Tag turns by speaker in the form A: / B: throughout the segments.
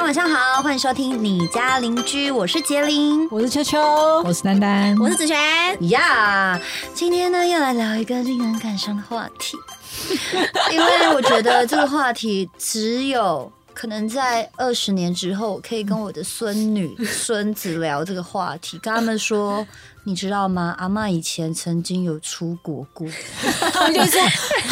A: 家晚上好，欢迎收听你家邻居，我是杰林。
B: 我是秋秋，
C: 我是丹丹，
D: 我是子璇。
A: 呀今天呢要来聊一个令人感伤的话题，因为我觉得这个话题只有可能在二十年之后，可以跟我的孙女、孙子聊这个话题，跟他们说，你知道吗？阿妈以前曾经有出国过。
B: 他们就说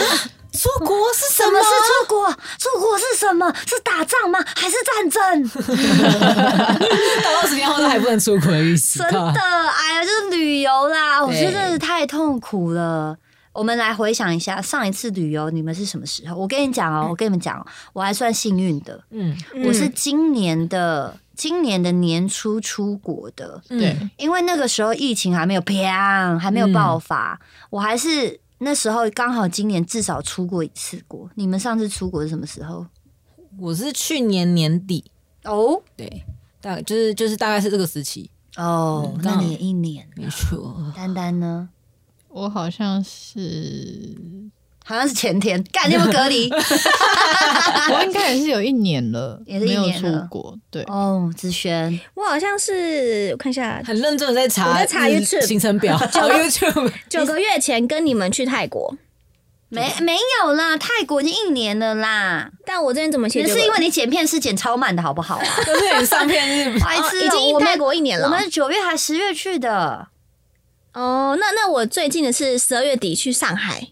B: 出国是什么
A: 什么？是出国？出国是什么？是打仗吗？还是战争？
B: 到二十年后都还不能出国的意思。
A: 真的，哎呀，就是旅游啦，我
B: 对
A: 觉得真的太痛苦了。我们来回想一下上一次旅游，你们是什么时候？我跟你讲哦，我跟你们讲哦，我还算幸运的，
B: 嗯，
A: 我是今年的今年的年初出国的，
C: 对
B: 嗯，
A: 因为那个时候疫情还没有啪，还没有爆发，我还是那时候刚好今年至少出过一次国。你们上次出国是什么时候？
B: 我是去年年底，
A: 哦
B: 对，大概就是就是大概是这个时期，
A: 哦，
B: 嗯
A: 那你也一年了。
B: 没错。
A: 丹丹呢？
C: 我好像是，
A: 好像是前天，干你有没有隔离？
C: 我应该也是有一年了，
A: 也是一年了
C: 出国，对，
A: 哦，子璇，
D: 我好像是我看一下，
B: 很认真的在查，
D: 我在查
B: 日
D: YouTube
B: 行程表，九 YouTube。
D: 九个月前跟你们去泰国，
A: 没没有啦，泰国已经一年了啦。
D: 但我这边怎么写？
A: 是因为你剪片是剪超慢的好不好啊？
B: 可是你上片日
A: 白痴
D: 已经泰国一年了
A: 我们九月还十月去的。
D: 哦，那那我最近的是十二月底去上海，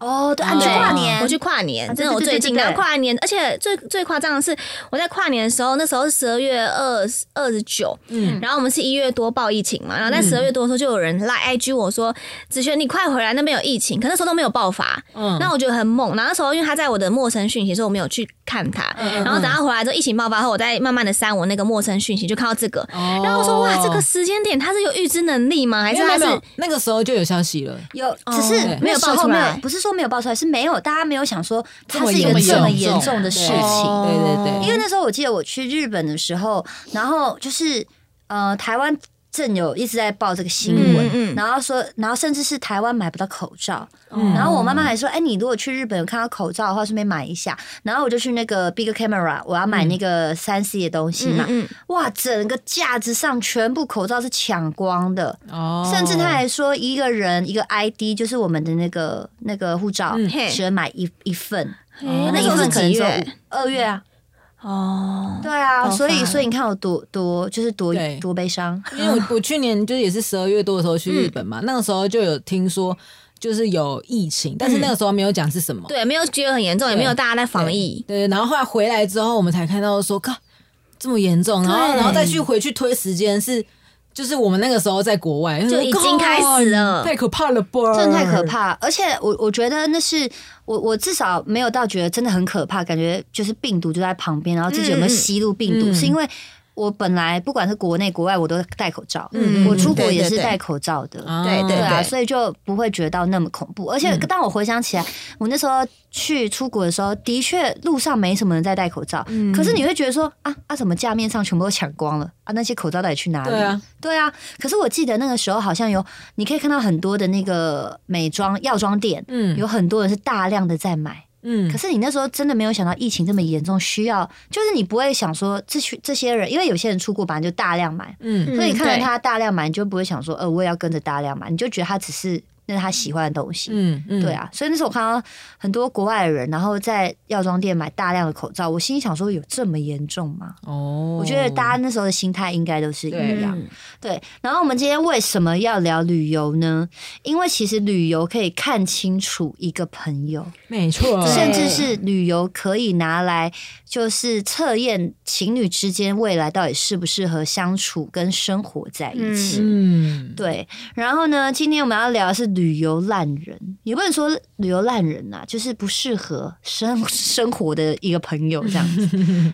A: 哦，对，啊，你去跨年，
D: 我去跨年，真的我最近跨年，而且最最夸张的是我在跨年的时候，那时候是十二月二二十九，
B: 嗯，
D: 然后我们是一月多报疫情嘛，然后在十二月多的时候就有人来 IG 我说子轩你快回来，那边有疫情，可那时候都没有爆发，
B: 嗯。
D: 那我觉得很猛。然后那时候因为他在我的陌生讯息，所以我没有去看他。
B: 嗯
D: 然后等他回来之后，疫情爆发后，我再慢慢的删我那个陌生讯息，就看到这个。
B: 哦。
D: 然后我说哇，这个时间点他是有预知能力吗？还是他是
B: 那个时候就有消息了，
A: 有，只是
D: 哦没有爆出来。
A: 有，不是说没有爆出来，是没有，大家没有想说它是一个这么严重的事情。
D: 哦
B: 对对对，
A: 因为那时候我记得我去日本的时候，然后就是呃，台湾正有一直在报这个新闻，
D: 嗯嗯。
A: 然后说，然后甚至是台湾买不到口罩，
B: 嗯
A: 然后我妈妈还说，哎，你如果去日本有看到口罩的话，顺便买一下。然后我就去那个 Big Camera，我要买那个三 C 的东西嘛，哇，整个架子上全部口罩是抢光的。
B: 哦。
A: 甚至他还说，一个人一个 ID 就是我们的那个那个护照，
B: 嗯。
A: 只能买一一份，
D: 嗯，
A: 那一份可能只有
D: 几月？
A: 二月啊，
D: 哦，
A: 对啊，所以所以你看我多多就是多多悲伤，
B: 因为我我去年就是也是十二月多的时候去日本嘛，那个时候就有听说就是有疫情，但是那个时候没有讲是什么。
D: 对，没有觉得很严重，也没有大家在防疫。
B: 对，然后后来回来之后，我们才看到说，靠，这么严重，然后然后再去回去推时间是。就是我们那个时候在国外，
D: 就已经开始了
B: 太可怕了吧？
A: 真的太可。怕。而且我我觉得那是我我至少没有到觉得真的很可怕，感觉就是病毒就在旁边，然后自己有没有吸入病毒，
B: 嗯
A: 是因为。我本来不管是国内国外，我都戴口罩，
D: 嗯
A: 我出国也是戴口罩的，
B: 啊
D: 对对
A: 对啊，所以就不会觉得到那么恐怖。而且
B: 嗯
A: 当我回想起来，我那时候去出国的时候，的确路上没什么人在戴口罩，
D: 嗯
A: 可是你会觉得说啊啊，怎么架面上全部都抢光了啊？那些口罩到底去哪里？
B: 对啊，
A: 对啊。可是我记得那个时候好像有，你可以看到很多的那个美妆药妆店，
B: 嗯
A: 有很多人是大量的在买。
B: 嗯。
A: 可是你那时候真的没有想到疫情这么严重，需要就是你不会想说这些这些人，因为有些人出国本来就大量买，
B: 嗯。
A: 所以你看到他大量买，你就不会想说，呃，我也要跟着大量买，你就觉得他只是那是他喜欢的东西。
B: 嗯嗯
A: 对，啊，所以那时候我看到很多国外的人，然后在药妆店买大量的口罩，我心里想说，有这么严重吗？
B: 哦，
A: 我觉得大家那时候的心态应该都是一样。
D: 嗯
A: 对，然后我们今天为什么要聊旅游呢？因为其实旅游可以看清楚一个朋友，
B: 没错，
A: 甚至是旅游可以拿来就是测验情侣之间未来到底适不适合相处跟生活在一起。
B: 嗯，
A: 对，然后呢，今天我们要聊的是旅旅游烂人，也不能说旅游烂人呐、就是不适合生 生活的一个朋友这样子。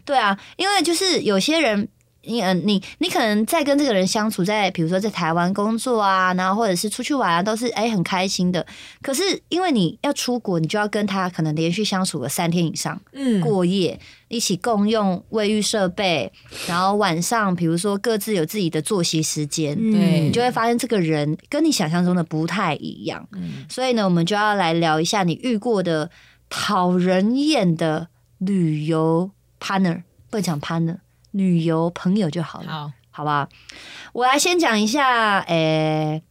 A: 对啊，因为就是有些人。你嗯，你你可能在跟这个人相处在，比如说在台湾工作啊，然后或者是出去玩啊，都是哎、很开心的。可是因为你要出国，你就要跟他可能连续相处个三天以上，
B: 嗯
A: 过夜，一起共用卫浴设备，然后晚上比如说各自有自己的作息时间，
B: 对
A: 你就会发现这个人跟你想象中的不太一样。
B: 嗯
A: 所以呢，我们就要来聊一下你遇过的讨人厌的旅游 partner，不能讲 partner，旅游朋友就好了，
B: 好，
A: 好吧？我来先讲一下，诶、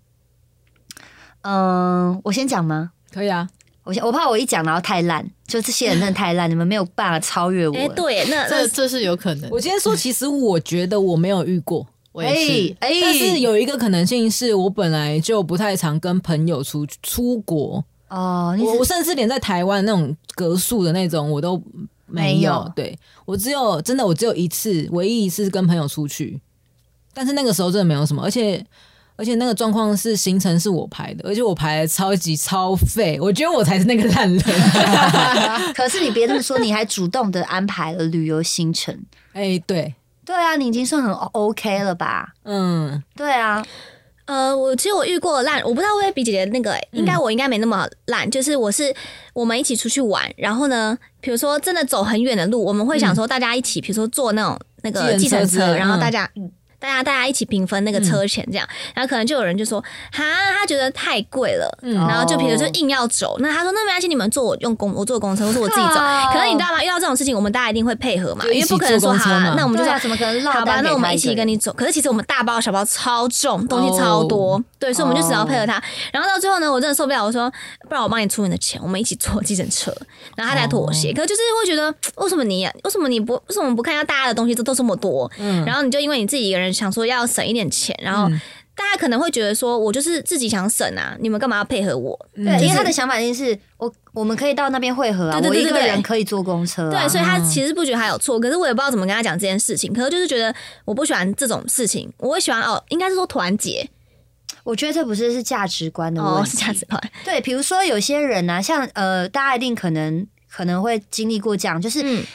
A: 嗯、我先讲吗？
B: 可以啊。
A: 我先我怕我一讲然后太烂，就这些人真的太烂，你们没有办法超越我。
D: 哎，对，那那
C: 这这是有可能。
B: 我今天说，其实我觉得我没有遇过，
C: 我也是，
A: 哎、
B: 但是有一个可能性是我本来就不太常跟朋友出出国，
A: 哦，
B: 我我甚至连在台湾那种格数的那种我都没有。对我只有真的我只有一次，唯一一次跟朋友出去，但是那个时候真的没有什么，而且。而且那个状况是行程是我排的，而且我排的超级超废，我觉得我才是那个烂人。
A: 可是你别这么说，你还主动的安排了旅游行程。
B: 哎、对，
A: 对啊，你已经算很 OK 了吧？
B: 嗯，
A: 对啊，
D: 呃，我其实我遇过烂，我不知道薇薇比姐姐那个、应该我应该没那么烂。就是我是我们一起出去玩，然后呢，比如说真的走很远的路，我们会想说大家一起，比如说坐那种那个
B: 计
D: 计程车，然后
B: 嗯
D: 大家。大家大家一起平分那个车钱，这样，然后可能就有人就说，哈，他觉得太贵了，
B: 嗯
D: 然后就比如说
A: 哦
D: 硬要走，那他说那没关系，你们坐我用公我坐公车，或是我自己走。可是你知道吗？遇到这种事情，我们大家一定会配合嘛，因为不可能说好那我们就
A: 怎么可能落
D: 好吧，那我们一起跟你走。可是其实我们大包小包超重，东西超多，对，所以我们就只要配合他。然后到最后呢，我真的受不了，我说不然我帮你出你的钱，我们一起坐计程车。然后他才妥协。可是就是会觉得为什么你为什么你不为什么不看一下大家的东西都都这么多？
B: 嗯
D: 然后你就因为你自己一个人想说要省一点钱，然后。大家可能会觉得说，我就是自己想省啊，你们干嘛要配合我？
A: 对，因为他的想法一定是我我们可以到那边汇合啊，我一个
D: 对对对对对
A: 人可以坐公车、啊。
D: 对，所以他其实不觉得他有错，可是我也不知道怎么跟他讲这件事情。可是就是觉得我不喜欢这种事情，我会喜欢哦，应该是说团结
A: 我觉得这不是是价值观的
D: 哦，
A: 问题，
D: 是 价值观。
A: 对，比如说有些人呢、像呃，大家一定可能可能会经历过这样，就是
D: 嗯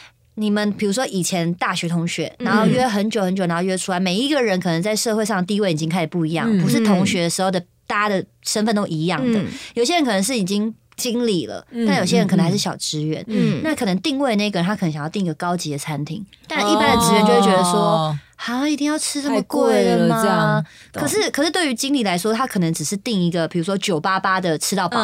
A: 你们比如说以前大学同学，然后约很久很久，然后约出来，每一个人可能在社会上地位已经开始不一样，
B: 嗯。
A: 不是同学的时候的大家的身份都一样的。
D: 嗯。
A: 有些人可能是已经经理了，
B: 嗯。
A: 但有些人可能还是小职员。
D: 嗯，
A: 那可能定位那个人，他可能想要订一个高级的餐厅，但一般的职员就会觉得说，
B: 哦
A: 啊，一定要吃这么
B: 贵
A: 贵的
B: 了这样
A: 吗？可是，可是对于经理来说，他可能只是定一个，比如说九八八的吃到饱。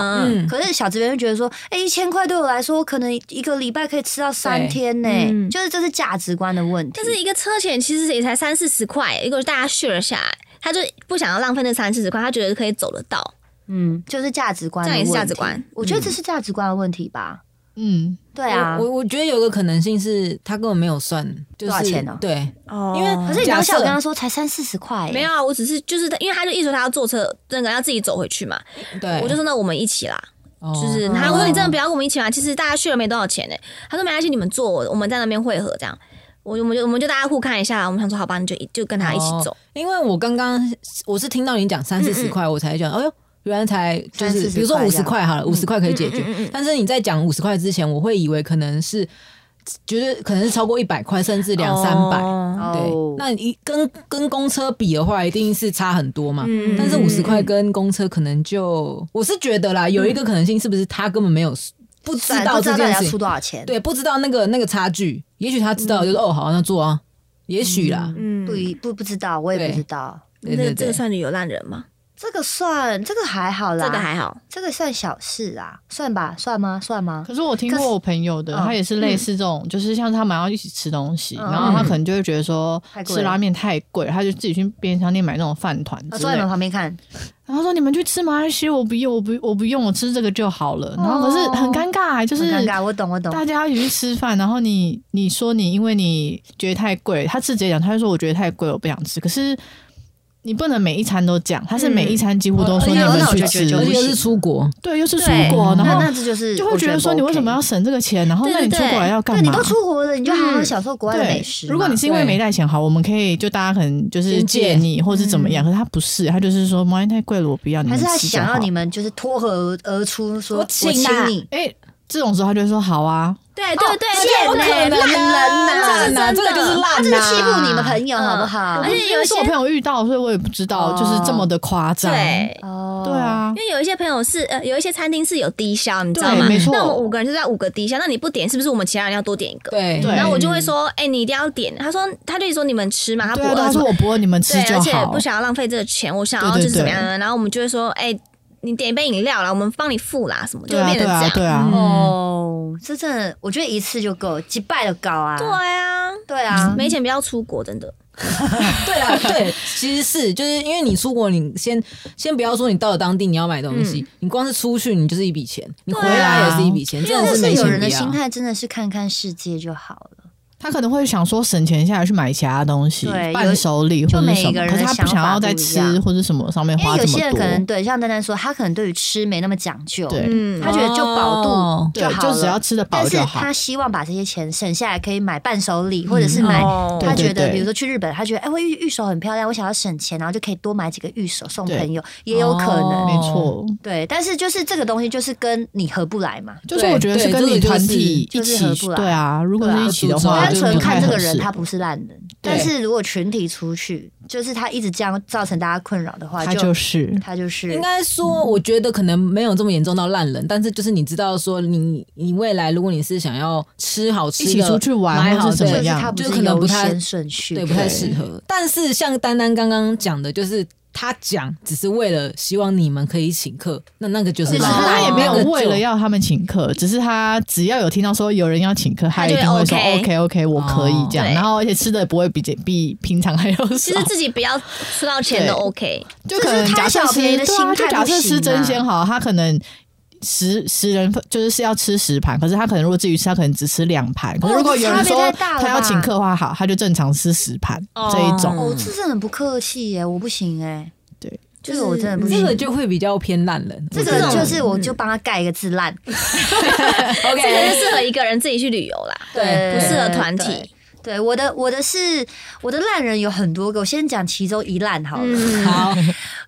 A: 可是小职员就觉得说，哎、一千块对我来说，可能一个礼拜可以吃到三天呢、
D: 嗯
A: 就是这是价值观的问题。
D: 但是一个车钱其实也才三四十块，如果大家 share 下来，他就不想要浪费那三四十块，他觉得可以走得到。
A: 嗯，就是价值观的
D: 这也是价值观
A: 我觉得这是价值观的问题吧。
C: 嗯，
A: 对啊。
B: 我，我我觉得有个可能性是他根本没有算，就是
A: 多少钱呢？
B: 对，
D: 哦。
B: 因为
A: 可是你当下
B: 假设
A: 我跟他说才三四十块、欸，
D: 没有啊，我只是就是因为他就一直说他要坐车，那个要自己走回去嘛，
B: 对，
D: 我就说那我们一起啦。
B: 哦。
D: 就是他说你真的不要跟我们一起嘛，其实大家 share 没多少钱呢。他说没关系，你们坐，我们在那边汇合这样。我我们就我们就大家互看一下，我们想说好吧，你就就跟他一起走。
B: 哦。因为我刚刚我是听到你讲三四十块，我才讲，哎呦，原来才就是比如说五十块好了，五十块可以解决。
D: 嗯嗯嗯。嗯。
B: 但是你在讲五十块之前，我会以为可能是觉得可能是超过一百块，甚至两三百。
D: 哦。
B: 对。
A: 哦，
B: 那一跟跟公车比的话，一定是差很多嘛。
D: 嗯
B: 但是五十块跟公车可能就，我是觉得啦，有一个可能性是不是他根本没有不知道这件事情，
A: 多少钱。
B: 对，不知道那个那个差距，也许他知道，就是哦，好，那做啊，也许啦，
D: 嗯
A: 不一不不知道，我也不知道。
D: 这
B: 对对对，
D: 这个算你有烂人吗？
A: 这个算，这个还好啦，
D: 这个还好。
A: 这个算小事啊，算吧，算吗？算吗？
C: 可是我听过我朋友的，
A: 嗯
C: 他也是类似这种，就是像他们要一起吃东西，
A: 嗯
C: 然后他可能就会觉得说吃拉面太贵，他就自己去便利商店买那种饭团
A: 我坐在你们。旁边看，
C: 然后说你们去吃马来西亚，我不用，我不我不用，我吃这个就好了。然后可是很尴尬，就是
A: 尴尬，我懂，我懂。
C: 大家一起去吃饭，然后你你说你因为你觉得太贵，他直接讲，他就说我觉得太贵，我不想吃。可是你不能每一餐都讲，他是每一餐几乎都说你
A: 嗯
C: 们去吃。
B: 又是出国，
C: 对，又是出国，然后
A: 那这就是
C: 就会觉得说你为什么要省这个钱？然后那你出国来要干嘛？
A: 对你都出国了，你就好好享受国外的美食。
C: 如果你是因为没带钱，好，我们可以就大家可能就是
B: 借。
C: 借你或是怎么样。可是他不是，他就是说毛衣太贵了，我不要，你们
A: 还是他想要你们就是脱口而出说
B: 我
A: 我
B: 请
A: 你，
C: 哎，这种时候他就会说好啊，
D: 对对对，
B: 不可
D: 贱
B: 能
D: 欸
B: 啊
A: 烂人呐
B: 真的，这个就是烂
A: 他
B: 啊，
A: 就是欺负你们朋友，好不好？
D: 而且有一些
C: 我朋友遇到，所以我也不知道
A: 哦
C: 就是这么的夸张。
D: 对。
A: 哦，
C: 对，啊
D: 因，为有一些朋友是呃，有一些餐厅是有低消，你知道吗？
C: 没错
D: 那我们五个人就在五个低消，那你不点是不是我们其他人要多点一个？
B: 对
C: 对
D: 然后我就会说，哎、你一定要点。他说，他就说你们吃嘛，他不饿
C: 他说我不饿，你们吃，就好
D: 而且不。想要浪费这个钱，我想要就是怎么样。然后我们就会说，哎、你点一杯饮料啦，我们帮你付啦，什么就变成这样。
C: 对啊。
A: 哦，这真的，我觉得一次就够，几拜的高啊。
D: 对啊，
A: 对啊，
D: 没钱不要出国，真的。
B: 对啊，对，其实是就是因为你出国，你先先不要说你到了当地你要买东西，你光是出去你就是一笔钱，你回来也是一笔钱，真的是
A: 有人的心。态真的是看看世界就好了。
C: 他可能会想说省钱下来去买其他东西
A: 对，
C: 伴手礼或者什么，
A: 每个人的
C: 可是他不想要在吃或者什么上面
A: 因为有
C: 花这么多。
A: 些人可能对像丹丹说，他可能对于吃没那么讲究，
C: 对
D: 嗯
A: 他觉得就饱肚就，好了，
C: 就只要吃的饱
A: 但是。他希望把这些钱省下来，可以买伴手礼，或者是买
D: 哦
A: 他觉得，比如说去日本，他觉得哎，我玉玉手很漂亮，我想要省钱，然后就可以多买几个玉手送朋友，也有可能。
B: 哦
C: 没错，
A: 对，但是就是这个东西就是跟你合不来嘛。
C: 就是我觉得是跟你团体一
A: 就是合
C: 起
A: 不，来
C: 对啊，如果是一起的话，
A: 纯看这个人他不是烂人，但是如果群体出去，就是他一直这样造成大家困扰的话，
C: 他就是
A: 他就是
B: 应该说，我觉得可能没有这么严重到烂人，但是就是你知道说你，你未来如果你是想要吃好吃的，
C: 一起出去玩
B: 买好
C: 或者怎么
B: 对
C: 样
A: 就
B: 可能不太
A: 顺序，
B: 对，不太适合。但是像丹丹刚刚讲的，就是他讲只是为了希望你们可以请客，那那个就是
C: 他也没有为了要他们请客，只是他只要有听到说有人要请客，他一定会说
D: OK
C: OK 我可以这样。
D: 哦
C: 然后而且吃的也不会比比平常还要少
D: 其实，自己不要吃到钱都 OK。
C: 就可能假设吃对啊，就假设吃真
A: 啊
C: 鲜好，他可能。十十人份就是是要吃十盘，可是他可能如果自己吃，他可能只吃两盘。可是如果有人说他要请客的话，好，他就正常吃十盘
D: 哦
C: 这一种。
A: 哦，这真的很不客气耶，我不行哎，
C: 对，
A: 这个我真的不行。
B: 这个就会比较偏烂人。
A: 这个就是，我就帮他盖一个字烂，
D: 这个就适合一个人自己去旅游啦，
B: 对
D: 不适合团体。
A: 对对，我的我的是我的烂人有很多个，我先讲其中一烂好了。
D: 嗯，
B: 好，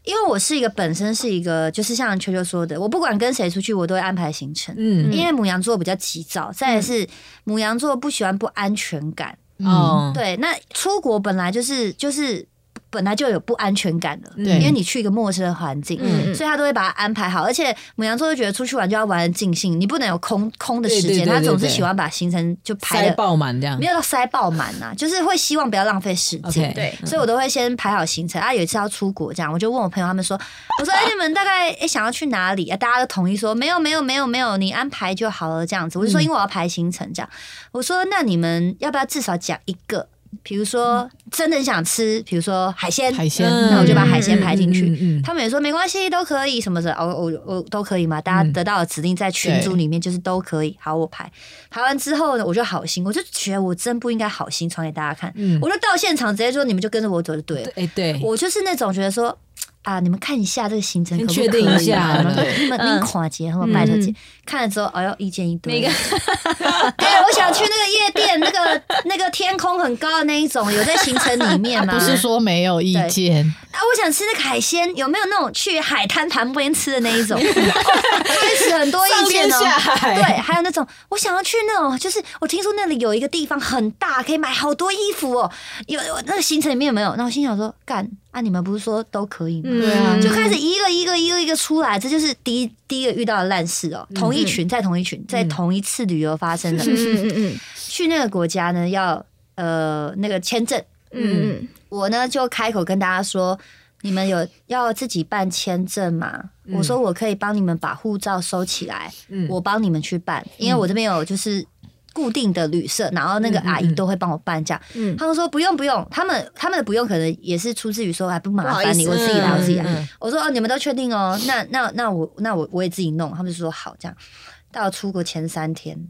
A: 因为我是一个本身是一个，就是像秋秋说的，我不管跟谁出去，我都会安排行程。
B: 嗯，
A: 因为母羊座比较急躁，再来是母羊座不喜欢不安全感。
B: 哦，
A: 对，那出国本来就是就是本来就有不安全感的，
C: 对
A: 因为你去一个陌生的环境，
D: 嗯
A: 所以他都会把它安排好。而且母羊座就觉得出去玩就要玩的尽兴，你不能有空空的时间，他总是喜欢把行程就排
B: 塞
A: 的
B: 爆满这样
A: 没。有到塞爆满呐、就是会希望不要浪费时间。
D: 对
A: 所以我都会先排好行程啊。有一次要出国，这样我就问我朋友他们说：“我说，哎、你们大概哎、想要去哪里啊？”大家都统一说：“没有，没有，没有，没有，你安排就好了。”这样子，我就说因为我要排行程，这样我说那你们要不要至少讲一个？比如说真的很想吃，比如说海鲜，
C: 海鲜，
B: 嗯
A: 那我就把海鲜排进去。
B: 嗯嗯嗯
A: 他们也说没关系，都可以什么的，哦，我我都可以嘛。大家得到的指令在群组里面就是都可以。好，我排。排完之后呢，我就好心，我就觉得我真不应该好心传给大家看，
B: 嗯。
A: 我就到现场直接说你们就跟着我走就对了。
B: 哎，对，
A: 我就是那种觉得说啊，你们看一下这个行程可不可以？啊，
B: 确定一下
A: 你们
B: 对。
A: 你们
D: 嗯。
A: 你垮节，他们拜托姐
D: 嗯，
A: 看了之后，哎呦，意见一堆。
D: 每个
A: 哎，我想去那个夜店，那个那个天空很高的那一种，有在行程里面 吗？
C: 不是说没有意见，
A: 啊，我想吃那个海鲜，有没有那种去海滩旁边吃的那一种？哦 开始很多意见哦。对，还有那种我想要去那种，就是我听说那里有一个地方很大，可以买好多衣服哦。有有那个行程里面有没有？那我心想说，干啊，你们不是说都可以吗？
C: 对啊
A: 就开始一个一个一个一个出来，这就是第一第一个遇到的烂事哦。同一群在同一群，在同一次旅游发生的。
D: 嗯嗯嗯
A: 去那个国家呢，要呃那个签证，
D: 嗯嗯
A: 我呢就开口跟大家说：“你们有要自己办签证吗？”我说：“我可以帮你们把护照收起来，
B: 嗯
A: 我帮你们去办，因为我这边有就是固定的旅社，然后那个阿姨都会帮我办这样。
D: 嗯
A: 他们说不用不用，他们他们的不用可能也是出自于说还不麻烦你，我自己来，我自己来。
B: 嗯
A: 我说哦，你们都确定哦？那那那我那我我也自己弄。他们就说好，这样到出国前三天，
B: 哎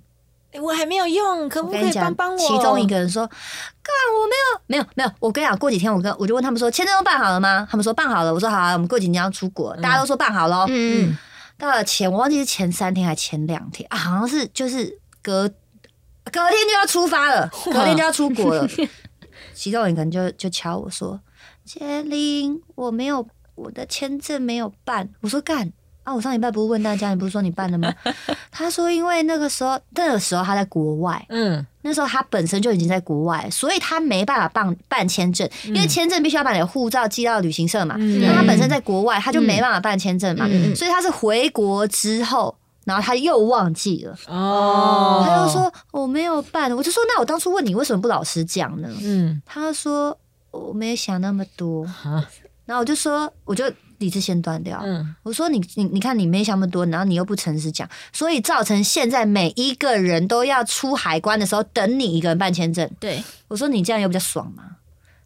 B: 我还没有用，可不可以帮，帮我？
A: 其中一个人说：“干，我没有，没有，没有。”我跟你讲，过几天我跟我就问他们说：“签证都办好了吗？”他们说办好了。我说：“好啊，我们过几天要出国。”大家都说办好了。
D: 嗯
A: 到了前，我忘记是前三天还前两天啊，好像是就是隔隔天就要出发了，隔天就要出国了。其中一个人就就敲我说：“杰林，我没有我的签证没有办。”我说：“干。”啊！我上礼拜不是问大家，你不是说你办了吗？他说，因为那个时候，那个时候他在国外，
B: 嗯
A: 那时候他本身就已经在国外，所以他没办法办办签证，因为签证必须要把你的护照寄到旅行社嘛。
B: 嗯
A: 那他本身在国外，他就没办法办签证嘛，
D: 嗯
A: 所以他是回国之后，然后他又忘记了，
B: 哦，
A: 他就说我没有办，我就说那我当初问你为什么不老实讲呢？
B: 嗯
A: 他说我没有想那么多，
B: 啊
A: 然后我就说我就理智线断掉。
B: 嗯，
A: 我说你你你看你没想那么多，然后你又不诚实讲，所以造成现在每一个人都要出海关的时候等你一个人办签证。
D: 对，
A: 我说你这样有比较爽吗？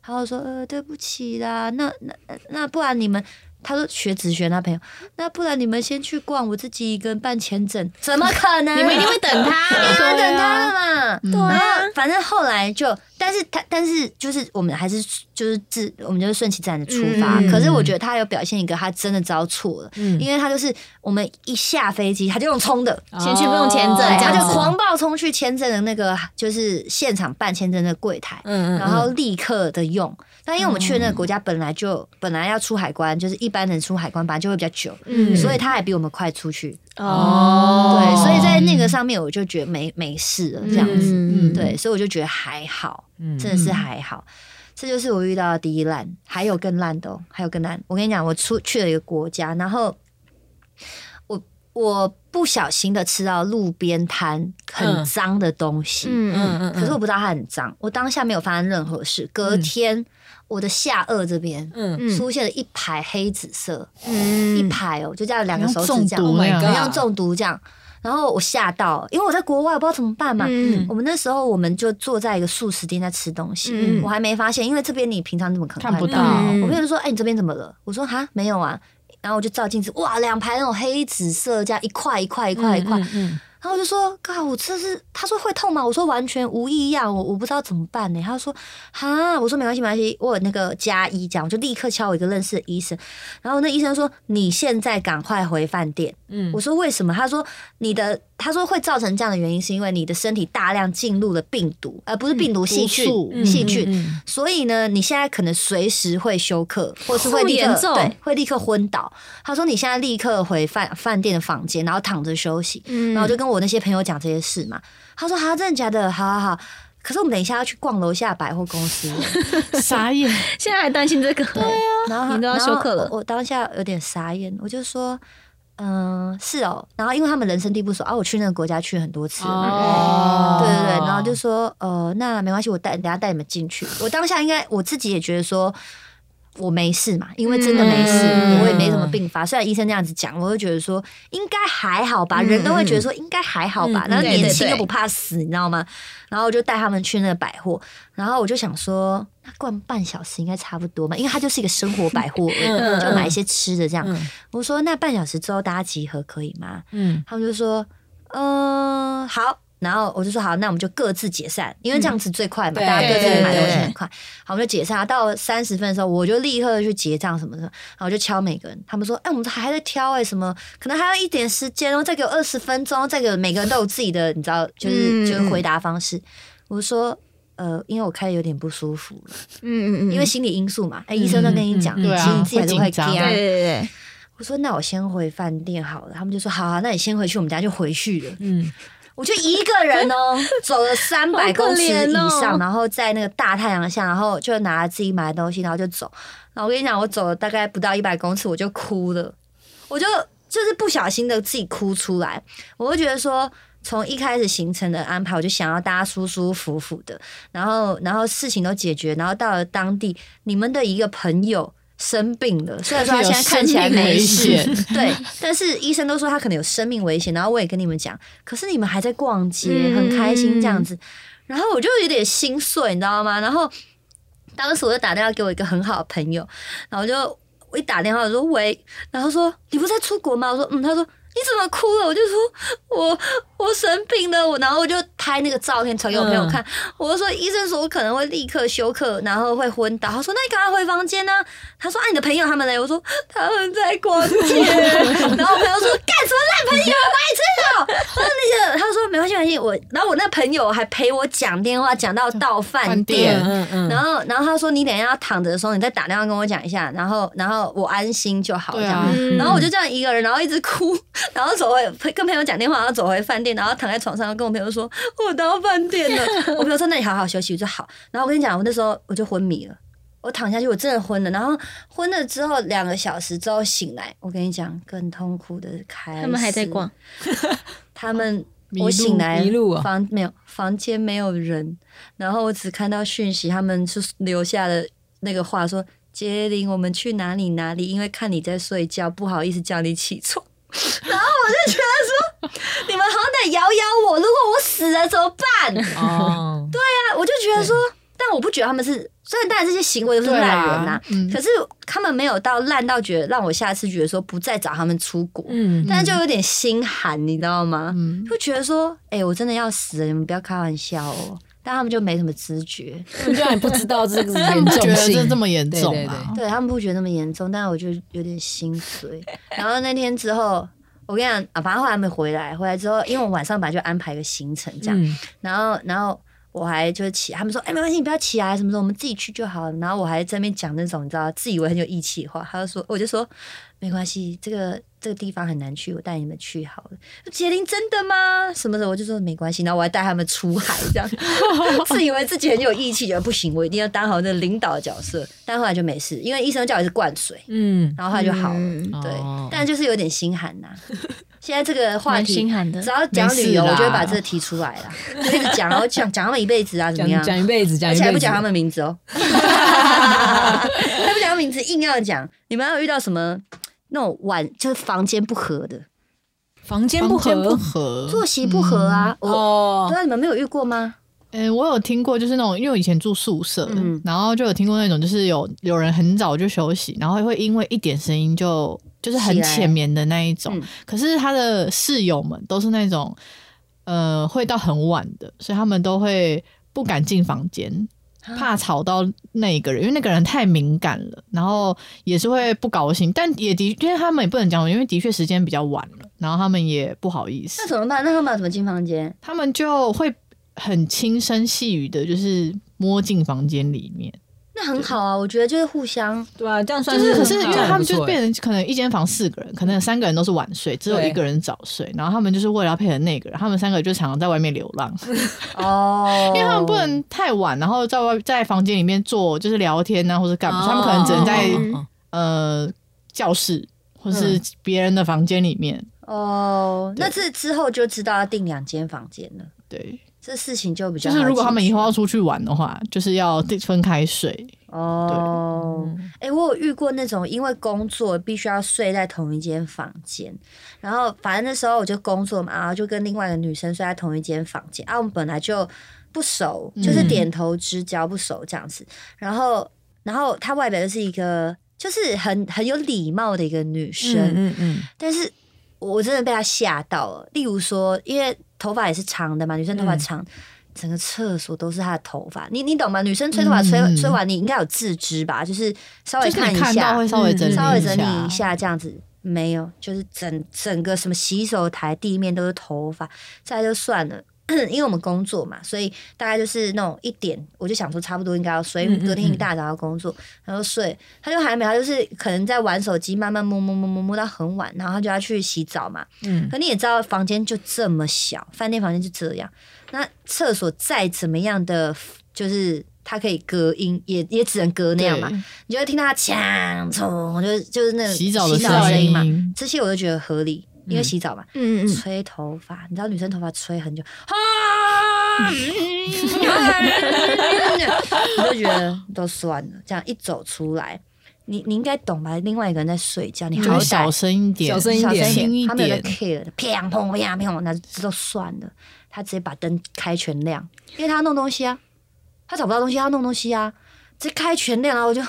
A: 他就说呃对不起啦，那那那不然你们。他说学子学那朋友，那不然你们先去逛，我自己一个人办签证，怎么可能？
D: 你们一定会等他。
A: 一定会等他
D: 对啊。
A: 然后反正后来就，但是他但是就是我们还是就是自我们就是顺其自然的出发。
B: 嗯。
A: 可是我觉得他有表现一个他真的知道错了，
B: 嗯。
A: 因为他就是我们一下飞机他就用冲的。
D: 先去不用签证，
A: 他就狂暴冲去签证的那个，就是现场办签证的柜台，然后立刻的用。但因为我们去的那个国家本来就本来要出海关，就是一般人出海关本来就会比较久，
D: 嗯
A: 所以他还比我们快出去。
D: 哦，
A: 对，所以在那个上面我就觉得没没事了，这样子。
D: 嗯
A: 对，所以我就觉得还好，
B: 嗯
A: 真的是还好。这就是我遇到的第一烂，还有更烂的、哦，还有更烂。我跟你讲，我出去了一个国家，然后我我不小心的吃到路边摊很
B: 嗯
A: 脏的东西，
D: 嗯嗯
B: 嗯嗯，
A: 可是我不知道它很脏。我当下没有发生任何事，隔天我的下颚这边出现了一排黑紫色，
D: 嗯
A: 一排哦，就这样两个手指这样
B: ，Oh
A: 中毒这样。然后我吓到，因为我在国外，我不知道怎么办嘛。
D: 嗯
A: 我们那时候我们就坐在一个素食店在吃东西，
D: 嗯
A: 我还没发现，因为这边你平常怎么可能
C: 看不
A: 到？
D: 嗯
A: 我朋友就说：“哎、你这边怎么了？”我说：“哈，没有啊。”然后我就照镜子，哇，两排那种黑紫色，这样一块一块一块一块。然后我就说：“靠，我这是……”他说：“会痛吗？”我说：“完全无异样，我我不知道怎么办呢。”他说：“哈。”我说：“没关系，没关系，我有那个加医，这样我就立刻敲我一个认识的医生。然后那医生说：‘你现在赶快回饭店。’
B: 嗯
A: 我说为什么？他说你的，他说会造成这样的原因，是因为你的身体大量进入了病毒，而不是病毒细菌细菌。
B: 嗯
A: 所以呢，你现在可能随时会休克，或是会立刻对，会立刻昏倒。他说你现在立刻回饭饭店的房间，然后躺着休息。
D: 嗯
A: 然后我就跟我那些朋友讲这些事嘛。他说哈，真的假的？好好好。可是我们等一下要去逛楼下百货公司，
C: 傻眼，
D: 现在还担心这个？对啊，
A: 然后
D: 你都要休克了
A: 我我当下有点傻眼，我就说，嗯、是哦。然后因为他们人生地不熟啊，我去那个国家去很多次了嘛，
B: 哦
A: 对对对，然后就说，呃，那没关系，我带等下带你们进去。我当下应该我自己也觉得说。我没事嘛，因为真的没事，
B: 嗯
A: 我也没什么并发。虽然医生那样子讲，我就觉得说应该还好吧，人都会觉得说应该还好吧。
B: 嗯
A: 然后年轻又不怕死，你知道吗？然后我就带他们去那个百货，然后我就想说，那逛半小时应该差不多嘛，因为它就是一个生活百货而已，
B: 嗯
A: 就买一些吃的这样。
B: 嗯
A: 我说那半小时之后大家集合可以吗？
B: 嗯
A: 他们就说，嗯、好。然后我就说好，那我们就各自解散，因为这样子最快嘛，
B: 对
A: 大家各自买东西很快。好，我们就解散。到三十分的时候，我就立刻去结账什么的，然后我就敲每个人。他们说，哎、我们还在挑哎、什么可能还要一点时间哦，再给我二十分钟，再给我每个人都有自己的，你知道，就是、
D: 嗯
A: 就是回答方式。我说，呃，因为我开的有点不舒服了，
D: 嗯嗯嗯，
A: 因为心理因素嘛。哎、医生都跟你讲，其实你自己还是会
C: 会紧张
A: 惊
D: 对对对对，
A: 我说那我先回饭店好了，他们就说好啊，那你先回去，我们等下就回去了。
B: 嗯
A: 我就一个人 哦，走了三百公尺以上，
D: 哦
A: 然后在那个大太阳下，然后就拿自己买的东西，然后就走。然后我跟你讲，我走了大概不到一百公尺，我就哭了，我就就是不小心的自己哭出来。我会觉得说，从一开始行程的安排，我就想要大家舒舒服服的，然后然后事情都解决，然后到了当地，你们的一个朋友。生病了，虽然说他现在看起来没事 对，但是医生都说他可能有生命危险。然后我也跟你们讲，可是你们还在逛街，
D: 嗯
A: 很开心这样子，然后我就有点心碎，你知道吗？然后当时我就打电话给我一个很好的朋友，然后就我一打电话我说喂，然后说你不是在出国吗？我说嗯，他说你怎么哭了？我就说我我生病了，我然后我就拍那个照片传给我朋友看，我就说医生说我可能会立刻休克，然后会昏倒。他说那你赶快回房间呢、他说啊你的朋友他们嘞？我说 他们在逛街。然后我朋友说干什么烂朋友，白痴哦、然后那个他说没关系没关系，我然后我那朋友还陪我讲电话，讲到到饭
C: 饭
A: 店
C: 店。
B: 嗯嗯
A: 然后，然后他说：“你等一下要躺着的时候，你再打电话跟我讲一下，然后，然后我安心就好。”这样
C: 对啊，
D: 嗯
A: 然后我就这样一个人，然后一直哭，然后走回跟朋友讲电话，然后走回饭店，然后躺在床上跟我朋友说：“我到饭店了。”我朋友说：“那你好好休息。”我说：“好。”然后我跟你讲，我那时候我就昏迷了，我躺下去，我真的昏了。然后昏了之后，两个小时之后醒来，我跟你讲，更痛苦的开始，
D: 他们还在逛，
A: 他们 我醒来
B: 迷路啊
A: 房没有房间没有人，然后我只看到讯息，他们是留下了那个话说杰林，我们去哪里哪里？因为看你在睡觉，不好意思叫你起床。然后我就觉得说，你们好歹摇摇我，如果我死了怎么办？
B: 哦，
A: 那我就觉得说，但我不觉得他们是，虽然当然这些行为都是
C: 对
A: 烂人呐、
C: 啊嗯
A: 可是他们没有到烂到觉得让我下次觉得说不再找他们出国，
B: 嗯，
A: 但是就有点心寒，你知道吗？
C: 嗯，
A: 就觉得说，哎、我真的要死了，你们不要开玩笑哦。但他们就没什么知觉，
B: 他们居然不知道这个
C: 他
B: 严
C: 们不觉得
B: 重性，
C: 这这么严重
B: 对
C: 啊？
A: 对他们不觉得那么严重，但是我就有点心碎。然后那天之后，我跟你讲啊，反正后来没回来，回来之后，因为我晚上本来就安排一个行程这样，
B: 嗯
A: 然后然后我还就是起，他们说，哎、没关系，你不要起来，什么时候我们自己去就好了。然后我还在那边讲那种你知道自以为很有义气的话，他就说，我就说没关系，这个这个地方很难去，我带你们去好了。杰林真的吗？什么的，我就说没关系，然后我还带他们出海，这样 自以为自己很有义气，觉得不行，我一定要当好那个领导的角色。但后来就没事，因为医生叫我是灌水，
B: 嗯，
A: 然后后来就好了。
D: 嗯
A: 对
B: 哦，
A: 但就是有点心寒呐、现在这个话
D: 蛮
A: 题
D: 心寒的。
A: 只要讲旅游，我就会把这个提出来了，就一直讲，然后讲讲他们一辈子啊，怎
B: 讲
A: 么样？
B: 讲一辈子，讲一辈子，
A: 而且还不讲他们名字哦，还不讲他名字，硬要讲。你们有遇到什么那种晚就是房间不合的，
B: 房间不
C: 房间不
B: 合
C: 合，
A: 作息不合啊？
B: 哦。
A: 对，啊，你们没有遇过吗？
C: 呃、我有听过，就是那种，因为我以前住宿舍，
A: 嗯。
C: 然后就有听过那种，就是有有人很早就休息，然后会因为一点声音就就是很浅眠的那一种。
A: 嗯
C: 可是他的室友们都是那种，呃，会到很晚的，所以他们都会不敢进房间，怕吵到那一个人，因为那个人太敏感了，然后也是会不高兴。但也的，因为他们也不能讲，因为的确时间比较晚了，然后他们也不好意思
A: 那，怎么办？那他们要怎么进房间？
C: 他们就会很轻声细语的，就是摸进房间里面。
A: 那很好啊，我觉得就是互相
B: 对啊，这样算
C: 就是，可是因为他们就变成可能一间房四个人，可能三个人都是晚睡，只有一个人早睡，然后他们就是为了要配合那个人，他们三个就常常在外面流浪，
A: 哦，
C: 因为他们不能太晚，然后在外在房间里面做就是聊天啊，或者干嘛，他们可能只能在呃教室或是别人的房间里面。
A: 哦，那这之后就知道要订两间房间了，
C: 对，
A: 这事情就比较
C: 就是如果他们以后要出去玩的话，就是要分开睡。
A: 哦，哎、我有遇过那种因为工作必须要睡在同一间房间，然后反正那时候我就工作嘛，然后就跟另外一个女生睡在同一间房间啊，我们本来就不熟，就是点头之交不熟这样子，然后然后她外表就是一个就是很很有礼貌的一个女生，
B: 嗯嗯嗯，
A: 但是我真的被他吓到了。例如说，因为头发也是长的嘛，女生头发
B: 嗯
A: 长，整个厕所都是她的头发。你你懂吗？女生吹头发吹、
C: 嗯
A: 吹完，你应该有自知吧？就是稍微
C: 看
A: 看一下，
C: 稍微整理一下，
A: 稍微整理一下这样子。没有，就是整整个什么洗手台地面都是头发，再来就算了。因为我们工作嘛，所以大概就是那种一点，我就想说差不多应该要睡，隔天一大早要工作，然后睡，他就还没，他就是可能在玩手机，慢慢摸摸摸摸摸到很晚，然后他就要去洗澡嘛。
B: 嗯
A: 可你也知道，房间就这么小，饭店房间就这样，那厕所再怎么样的，就是它可以隔音，也也只能隔那样嘛。你就会听到它锵冲，就是就是那个
C: 洗澡的
A: 声音嘛。
C: 音，
A: 这些我都觉得合理，因为洗澡嘛，
D: 嗯嗯，
A: 吹头发，你知道女生头发吹很久，啊，你就觉得都算了，这样一走出来，你你应该懂吧？另外一个人在睡觉，你好歹
C: 小声一点，
B: 小声一点
C: 轻一
A: 他没有在
C: 点
A: care 的，砰砰砰砰，那这都算了。他直接把灯开全亮，因为他要弄东西啊，他找不到东西，他要弄东西啊，直接开全亮，然后我就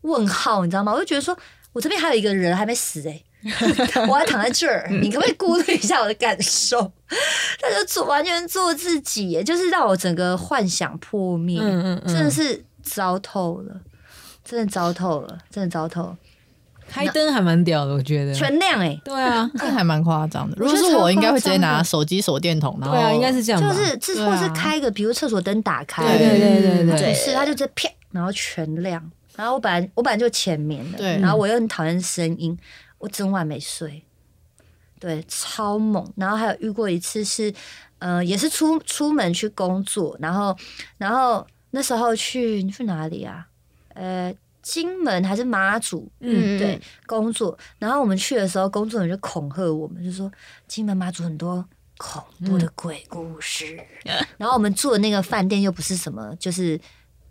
A: 问号，你知道吗？我就觉得说，我这边还有一个人还没死哎、我还躺在这儿，你可不可以顾虑一下我的感受？他就做完全做自己，就是让我整个幻想破灭，
B: 嗯嗯嗯
A: 真的是糟透了，真的糟透了，真的糟透了，
B: 开灯还蛮屌的，我觉得。
A: 全亮哎、
B: 对啊，
C: 这还蛮夸张的。如果是我，应该会直接拿手机手电筒，然后
B: 对啊，应该是这样。
A: 就是这
C: 对啊
A: 或是开个，比如厕所灯打开，
B: 对对对对
A: 是，他就直接啪，然后全亮。然后我本来我本来就前面的，
C: 对
A: 然后我又很讨厌声音，我整晚没睡，对，超猛。然后还有遇过一次是，呃，也是出出门去工作，然后然后那时候去去哪里啊？呃，金门还是马祖？
B: 嗯
A: 对，工作。然后我们去的时候，工作人员就恐吓我们，就说金门马祖很多恐怖的鬼故事。然后我们住的那个饭店又不是什么，就是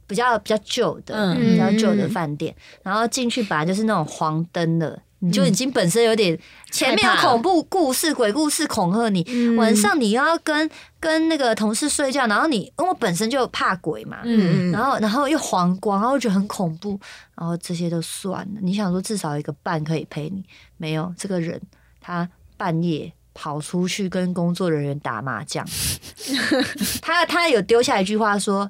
A: 比较比较旧的，
B: 嗯
A: 比较旧的饭店，然后进去本来就是那种黄灯的。你就已经本身有点前面有恐怖故事、鬼故事恐吓你，
D: 嗯
A: 晚上你又要跟跟那个同事睡觉，然后你因为我本身就怕鬼嘛，
B: 嗯，
A: 然后然后又黄光，然后我觉得很恐怖，然后这些都算了。你想说至少一个伴可以陪你，没有这个人他半夜跑出去跟工作人员打麻将，他他有丢下一句话说。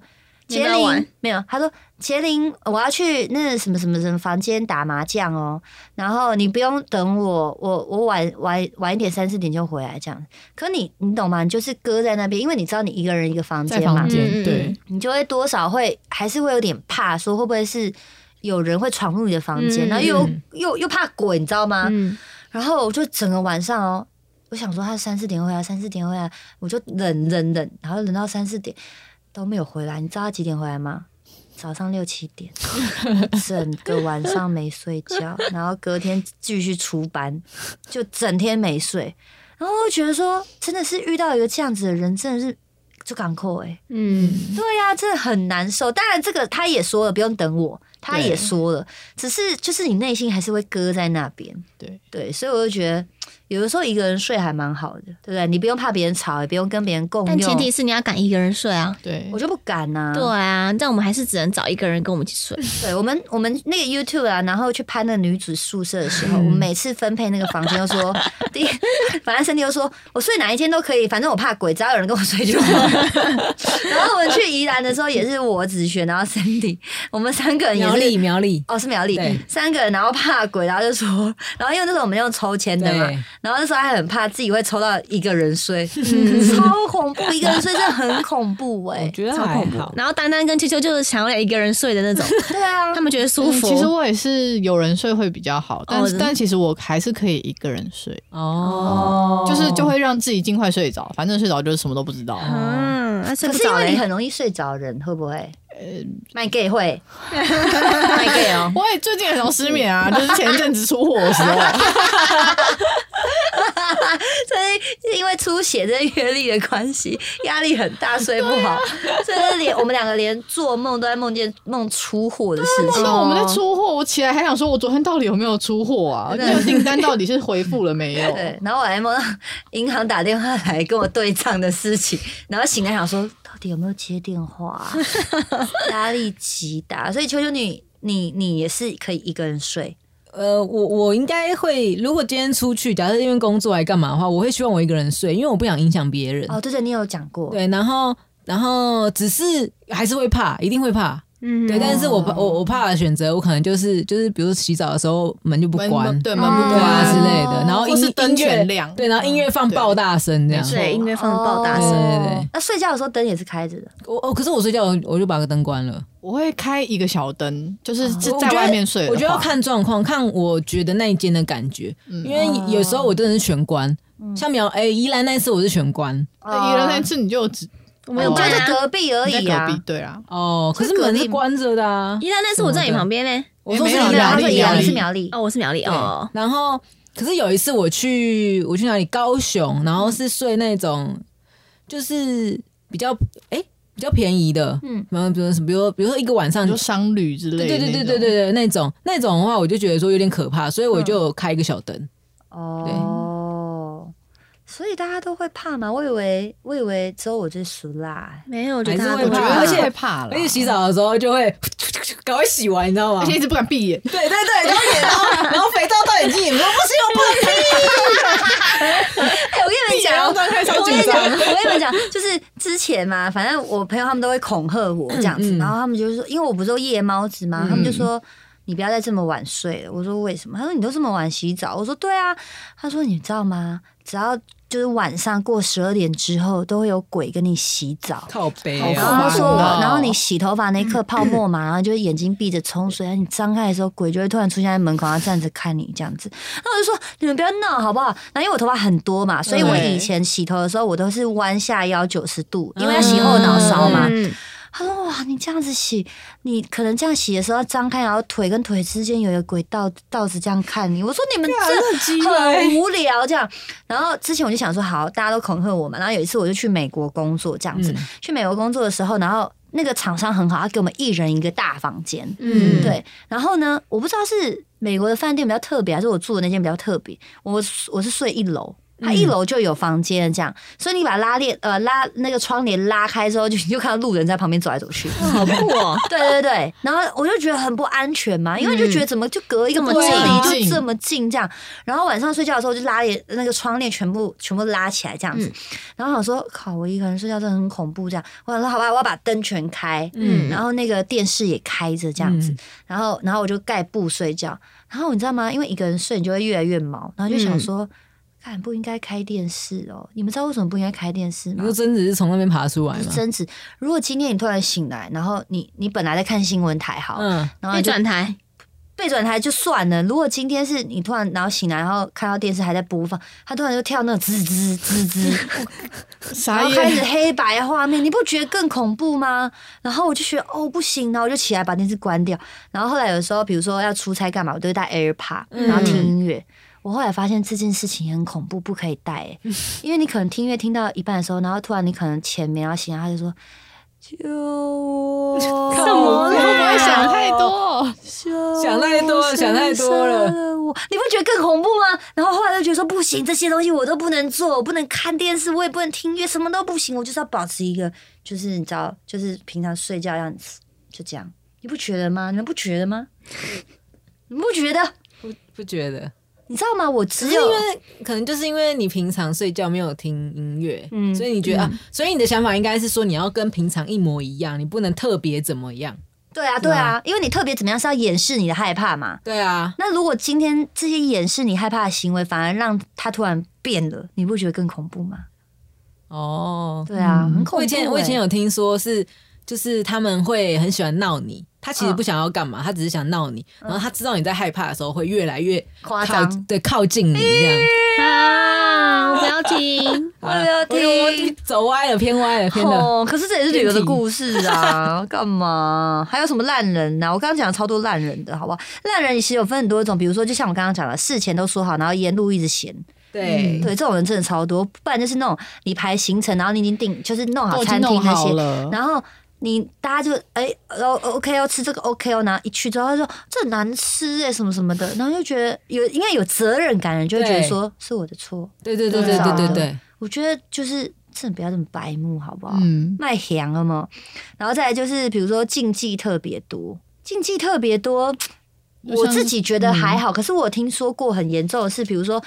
A: 杰林没有，他说杰林，我要去那什么什么什么房间打麻将哦，然后你不用等我，我我晚晚晚一点三四点就回来这样。可你你懂吗？你就是搁在那边，因为你知道你一个人一个房间嘛，
C: 对，
A: 你就会多少会还是会有点怕，说会不会是有人会闯入你的房间，
D: 嗯
A: 然后又又又怕鬼，你知道吗？
D: 嗯，
A: 然后我就整个晚上哦，我想说他三四点回来，三四点回来，我就忍忍忍，然后忍到三四点都没有回来。你知道他几点回来吗？早上六七点，整个晚上没睡觉，然后隔天继续出班，就整天没睡。然后我觉得说，真的是遇到一个这样子的人，真的是就港口哎、
D: 嗯，
A: 对呀、真的很难受。当然，这个他也说了，不用等我，他也说了，只是就是你内心还是会搁在那边。
C: 对
A: 对，所以我就觉得有的时候一个人睡还蛮好的，对不对？你不用怕别人吵，也不用跟别人共用。
D: 但前提是你要敢一个人睡啊。
C: 对
A: 我，就不敢呐、
D: 对啊，这样我们还是只能找一个人跟我们一起睡。
A: 对我们我们那个 YouTube 啊，然后去拍那个女子宿舍的时候，我们每次分配那个房间，都说 第反正身体又说我睡哪一间都可以，反正我怕鬼，只要有人跟我睡就好。然后我们去宜兰的时候，也是我子璇，然后 Cindy，我们三个人也
B: 苗
A: 是
B: 栗苗栗，
A: 哦，是苗栗
B: 对，
A: 三个人，然后怕鬼，然后就说，然后因为那时候我们用抽签的嘛
B: 对，
A: 然后那时候还很怕自己会抽到一个人睡，超恐怖，一个人睡真的很恐怖哎、
B: 我觉得
A: 超恐怖。
B: 还好。
D: 然后丹丹跟秋秋就是想要一个人睡的那种，
A: 对啊，
D: 他们觉得舒服。
C: 嗯其实我也是有人睡会比较好，但但其实我还是可以一个人睡，
B: 哦，
C: 就是就会让自己尽快睡着，反正睡着就是什么都不知道。
D: 嗯，那睡
A: 可是因
D: 不着嘞。
A: 为你很容易睡着，人会不会？呃，卖 gay 会，卖 gay 哦。
C: 我也最近很常失眠啊，就是前一阵子出货的时候，
A: 所以是因为出血这阅历的关系，压力很大，睡不好，所以连我们两个连做梦都在梦见梦出货的事情。
C: 那我们在出货，我起来还想说，我昨天到底有没有出货啊？那个订单到底是回复了没有？
A: 对，然后我还梦到银行打电话来跟我对账的事情，然后醒来想说，到底有没有接电话、啊？压力极大，所以求求你，你你也是可以一个人睡。
B: 呃，我我应该会，如果今天出去，假设因为工作还干嘛的话，我会希望我一个人睡，因为我不想影响别人。
A: 哦，对对，你有讲过，
B: 对，然后然后只是还是会怕，一定会怕。
D: 嗯
B: 对，但是我怕我我怕的选择，我可能就是就是，比如洗澡的时候门就不
C: 门
B: 关，
C: 对
A: 哦
C: 门不关
B: 之类的，然后音
C: 或是灯
B: 音乐
C: 全亮
B: 对，然后音乐放爆大声这样。
D: 对音乐放爆大声，
B: 对对对
A: 那睡觉的时候灯也是开着的。
B: 我哦，可是我睡觉我就把个灯关了。
C: 我会开一个小灯，就是是在外面睡的。
B: 我觉得要看状况，看我觉得那一间的感觉，
C: 嗯
B: 因为有时候我真的是全关。
A: 嗯
B: 像苗哎宜兰那一次我是全关
C: 那一人那次你就只
D: 我们有关啊。
A: 就在隔壁而已啊
C: 在隔。壁，对啊，
B: 哦，可是门是关着的啊。
D: 依然那是我在你旁边呢。
B: 我说是
C: 没有
A: 没有，
B: 宜兰
A: 他说宜兰，
C: 苗栗
A: 你是苗栗。
D: 哦，我是苗栗哦。
B: 然后可是有一次我去我去哪里高雄，然后是睡那种就是比较哎、比较便宜的，
A: 嗯
B: 嗯，然后比如比如比如说一个晚上
C: 就商旅之类的。
B: 对对对对对对对那种那种的话，我就觉得说有点可怕，所以我就开一个小灯。
A: 哦，所以大家都会怕吗？我以为我以为只有我最俗辣、欸。
D: 没有，我觉得
B: 还是会
D: 怕
B: 而且
C: 会怕了，
B: 而且洗澡的时候就会赶快洗完，你知道吗
C: 而？且一直不敢闭眼。
B: 对对对，然后眼然后然后肥皂到眼睛里面，说不行，我不能
A: 哎、我跟你们讲，
C: 然后开超
A: 我跟你讲，我跟你们讲，就是之前嘛，反正我朋友他们都会恐吓我这样子，然后他们就说，因为我不是都夜猫子嘛，他们就说。你不要再这么晚睡了。我说为什么？他说你都这么晚洗澡。我说对啊。他说你知道吗？只要就是晚上过十二点之后，都会有鬼跟你洗澡。
B: 靠背
C: 好
A: 然后
C: 烦
A: 他说然后你洗头发那一刻泡沫嘛，然后就眼睛闭着冲水，然后你张开的时候，鬼就会突然出现在门口，然后站着看你这样子。那我就说你们不要闹好不好？然后因为我头发很多嘛，所以我以前洗头的时候，我都是弯下腰九十度，因为要洗后脑勺嘛。
D: 嗯
A: 他说哇，你这样子洗，你可能这样洗的时候要张开，然后腿跟腿之间有一个轨道倒着这样看你。我说你们这很无聊这样。然后之前我就想说，好，大家都恐吓我嘛。然后有一次我就去美国工作这样子，
B: 嗯
A: 去美国工作的时候，然后那个厂商很好，他给我们一人一个大房间，
D: 嗯
A: 对。然后呢，我不知道是美国的饭店比较特别，还是我住的那间比较特别。我我是睡一楼。它一楼就有房间这样，所以你把拉链呃拉那个窗帘拉开之后，就你就看到路人在旁边走来走去。
D: 好酷哦！
A: 对对对，然后我就觉得很不安全嘛，因为就觉得怎么就隔一个门
D: 这么近
A: 离就这么近这样，然后晚上睡觉的时候就拉链那个窗帘全部全部拉起来这样子，然后想说靠，我一个人睡觉真的很恐怖这样，我想说好吧，我要把灯全开，
B: 嗯
A: 然后那个电视也开着这样子
B: 嗯，
A: 然后然后我就盖布睡觉，然后你知道吗？因为一个人睡你就会越来越毛，然后就想说。看不应该开电视哦！你们知道为什么不应该开电视吗
B: 你说？贞子是从那边爬出来吗？
A: 贞子。如果今天你突然醒来，然后你你本来在看新闻台，好，
B: 嗯，
A: 然后
D: 转台，
A: 被转台就算了。如果今天是你突然然后醒来，然后看到电视还在播放，他突然就跳那种滋滋滋滋，然
C: 傻
A: 后开始，黑白画面，你不觉得更恐怖吗？然后我就觉得哦不行，然后我就起来把电视关掉。然后后来有时候，比如说要出差干嘛，我都会带 AirPod，然后听音乐。我后来发现这件事情很恐怖，不可以带、欸，因为你可能听音乐听到一半的时候，然后突然你可能前面然后醒来，他就说救我，
D: 什么
C: 你会不会想太多？
B: 想太多想太多了
A: 我你不觉得更恐怖吗？然后后来就觉得说不行，这些东西我都不能做，我不能看电视，我也不能听音乐，什么都不行，我就是要保持一个，就是你知道，就是平常睡觉样子，就这样。你不觉得吗？你们不觉得吗？你们不觉得？
B: 不不觉得？
A: 你知道吗？我只有
B: 因为可能就是因为你平常睡觉没有听音乐，
A: 嗯
B: 所以你觉得、啊，所以你的想法应该是说你要跟平常一模一样，你不能特别怎么样。
A: 对啊，对啊，因为你特别怎么样是要掩饰你的害怕嘛。
B: 对啊，
A: 那如果今天这些掩饰你害怕的行为，反而让他突然变了，你不觉得更恐怖吗？
B: 哦，
A: 对啊，
C: 嗯
A: 很恐怖、
B: 我以前我以前
A: 欸
B: 有听说是，就是他们会很喜欢闹你，他其实不想要干嘛，他只是想闹你，然后他知道你在害怕的时候会越来越靠
A: 夸张，
B: 对靠近你这样。
D: 啊！我不要听，
A: 我不要听
B: 走歪了，偏歪了，偏的。
A: 哦，可是这也是旅游的故事啊，干嘛？还有什么烂人呢、我刚刚讲了超多烂人的，好不好？烂人其实有分很多种，比如说，就像我刚刚讲的，事前都说好，然后沿路一直闲，
B: 对，
A: 对，这种人真的超多。不然就是那种你排行程，然后你已经定，就是弄好餐厅那些，然后你大家就哎哦 OK 哦吃这个 OK 哦，然后一去之后他说这难吃哎什么什么的，然后就觉得有应该有责任感的人就会觉得说是我的错。
B: 对对对对对对对，
A: 我觉得就是真的不要这么白目好不好？
C: 嗯，
A: 卖香了嘛，然后再来就是比如说禁忌特别多，禁忌特别多，我自己觉得还好，可是我有听说过很严重的是，比如说。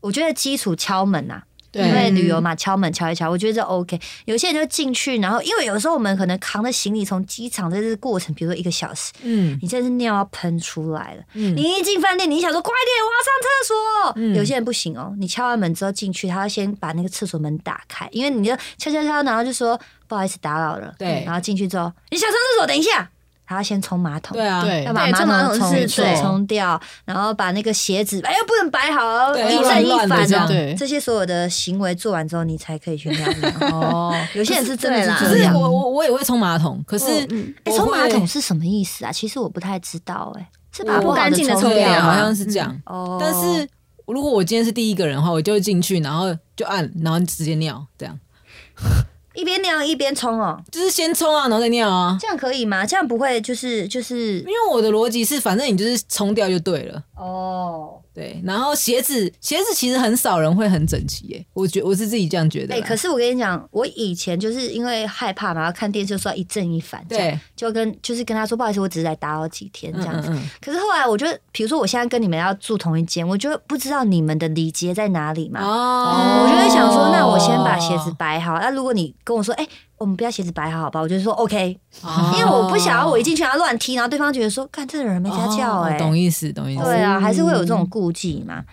A: 我觉得基础敲门呐、
C: 对
A: 因为旅游嘛，敲门敲一敲，我觉得这 OK。有些人就进去，然后因为有时候我们可能扛着行李从机场在这过程，比如说一个小时，
B: 嗯
A: 你真是尿要喷出来了。
B: 嗯
A: 你一进饭店，你想说快点，我要上厕所。
B: 嗯
A: 有些人不行哦，你敲完门之后进去，他要先把那个厕所门打开，因为你就敲敲敲，然后就说不好意思打扰了。
B: 对
A: 然后进去之后，你想上厕所，等一下，他要先冲马桶。
B: 对啊，
C: 对
A: 要把马桶冲水
D: 桶是对
A: 冲掉，然后把那个鞋子哎又不能摆好，
B: 对
A: 一正一
B: 乱乱的
A: 反哦
B: 这样。
A: 这些所有的行为做完之后，你才可以去尿尿。
B: 哦，
A: 有些人是真的
D: 对啦
B: 可
A: 是这样。
B: 我我我也会冲马桶，可是
A: 冲马桶是什么意思啊？其实我不太知道，哎，是把不好
D: 干净的
A: 冲
D: 冲掉
B: 好像是这样。
A: 哦，
B: 但是如果我今天是第一个人的话，我就会进去，然后就按，然后直接尿，这样
A: 一边尿一边冲哦，
B: 就是先冲啊，然后再尿啊。
A: 这样可以吗？这样不会就是就是
B: 因为我的逻辑是，反正你就是冲掉就对了。
A: 哦。
B: 对，然后鞋子鞋子其实很少人会很整齐耶，我觉我是自己这样觉得
A: 哎、
B: 啦。
A: 可是我跟你讲，我以前就是因为害怕嘛，然后看电视就说一正一反，
B: 对，
A: 就跟就是跟他说不好意思，我只是来打扰几天这样子。
B: 嗯嗯
A: 可是后来我就，比如说我现在跟你们要住同一间，我就不知道你们的礼节在哪里嘛。
B: 哦
A: 我就会想说，那我先把鞋子摆好。那如果你跟我说，哎、我们不要鞋子摆好，好吧？我就说 OK，、
B: 哦
A: 因为我不想要我一进去然后乱踢，然后对方觉得说，看这个人没家教哎、
B: 哦懂意思，懂意思。
A: 对啊，还是会有这种顾忌嘛。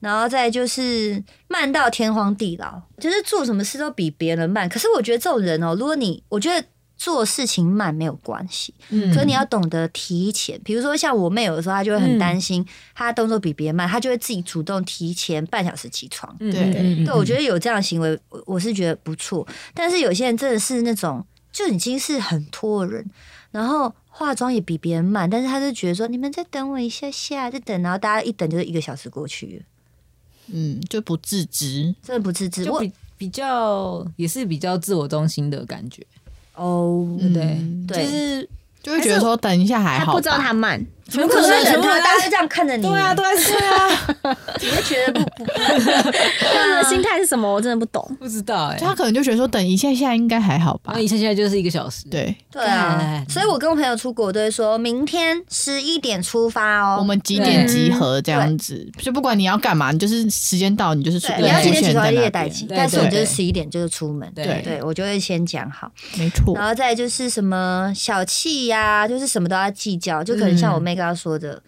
A: 然后再就是慢到天荒地老，就是做什么事都比别人慢。可是我觉得这种人哦，如果你我觉得做事情慢没有关系，
B: 嗯
A: 可是你要懂得提前。比如说像我妹有的时候，她就会很担心，她动作比别人慢，她就会自己主动提前半小时起床。
B: 嗯
C: 对
A: 对，我觉得有这样的行为，我我是觉得不错。但是有些人真的是那种就已经是很拖人，然后化妆也比别人慢，但是他就觉得说你们再等我一下下，再等，然后大家一等就是一个小时过去，
C: 嗯，就不自知。
A: 真的不自知。我
B: 就比比较也是比较自我中心的感觉。
A: 哦，
B: 对不对？就是
C: 就会觉得说等一下还好吧，
D: 他不知道他慢，
B: 怎么
A: 可是
B: 能？
A: 人他？大家都这样看着你，
B: 对啊，对啊，对啊，
A: 你会觉得不不
D: 他们的心态是什么？我真的不懂。
B: 不知道哎。
C: 他可能就觉得说等一下下应该还好吧。
B: 然后。一下现在就是一个小时，
C: 对，
A: 对啊，所以我跟我朋友出国，都会说明天十一点出发哦。
C: 我们几点集合这样子，就不管你要干嘛，你就是时间到，你就是出
A: 你要几点起床
C: 现在那边。
A: 列待机，但是我们就是
C: 对
A: 十一点就是出门。
B: 对。
A: 对，我就会先讲好，
C: 没错。
A: 然，后再就是什么小气呀、就是什么都要计较，就可能像我妹刚刚说的。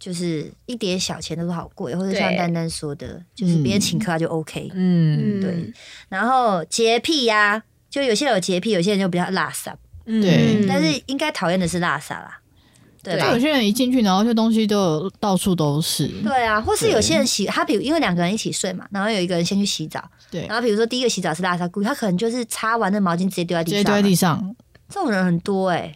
A: 就是一点小钱都是好贵，或者像丹丹说的，就是别人请客他就 OK。
B: 嗯。
A: 对，然后洁癖呀、就有些人有洁癖，有些人就比较垃圾，
B: 嗯。
C: 对
A: 但是应该讨厌的是垃圾啦，对吧
C: 就有？些人一进去，然后就东西都有到处都是，
A: 对啊，或是有些人洗，他比如因为两个人一起睡嘛，然后有一个人先去洗澡，
C: 对。
A: 然后比如说第一个洗澡是垃圾故意，他可能就是擦完那毛巾直接丢在地上嘛，
C: 直接丢在地上，
A: 这种人很多哎、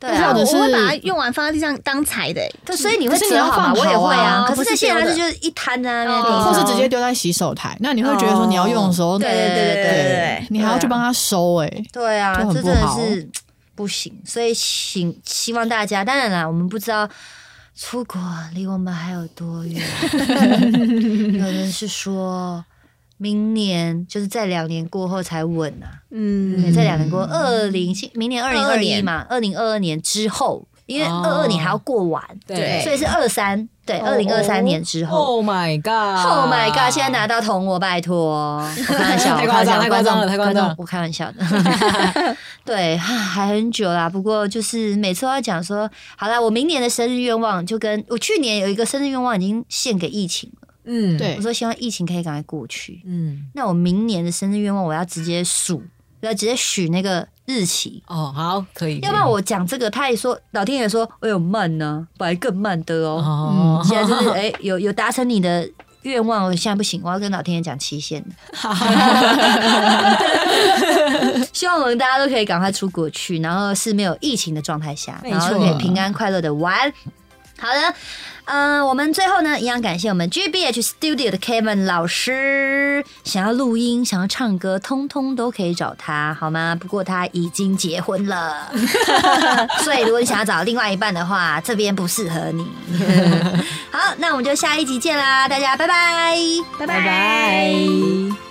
A: 对啊。
C: 或者，是
D: 我会把它用完放在地上当踩的、欸，
A: 对，所以你会
C: 可是你要
A: 折好吗？
C: 放
A: 我也会啊，
D: 好啊。
A: 可是这些
D: 它是
A: 就是一摊在那边
C: 或是直接丢在洗手台。那你会觉得说你要用的时候，
A: 对对对对对对
D: 对
C: 你还要去帮他收，哎，
A: 对啊，这真的是不行，所以请希望大家，当然啦，我们不知道出国离我们还有多远，有人是说。明年就是在两年过后才稳啊，
D: 嗯
A: 对，在两年过二零明年二零二一嘛，二零二二年之后，因为
B: 哦
A: 二二年还要过完，
B: 对
A: 所以是二三，对，二零二三年之后。
B: ，Oh my
A: god，Oh my god！现在拿到铜，我拜托，我开玩笑，
B: 太夸张
A: 我开玩笑
B: 太夸张了太夸张
A: 我开玩笑的。对，还很久啦。不过就是每次都要讲说，好啦，我明年的生日愿望就跟我去年有一个生日愿望已经献给疫情了。
B: 嗯，
C: 对
A: 我说希望疫情可以赶快过去。
B: 嗯，
A: 那我明年的生日愿望，我要直接数，要直接许那个日期。
B: 哦，好，可以，
A: 要不然我讲这个，他也说老天爷说，哎呦慢呢、本来更慢的哦。
B: 哦，
A: 现在就是哎、有有达成你的愿望，我现在不行，我要跟老天爷讲期限。希望我们大家都可以赶快出国去，然后是没有疫情的状态下，然后可以平安快乐的玩。好的，嗯、我们最后呢，一样感谢我们 GBH Studio 的 Kevin 老师，想要录音、想要唱歌，通通都可以找他，好吗？不过他已经结婚了，所以如果你想要找另外一半的话，这边不适合你。好，那我们就下一集见啦，大家拜拜，
D: 拜
B: 拜拜。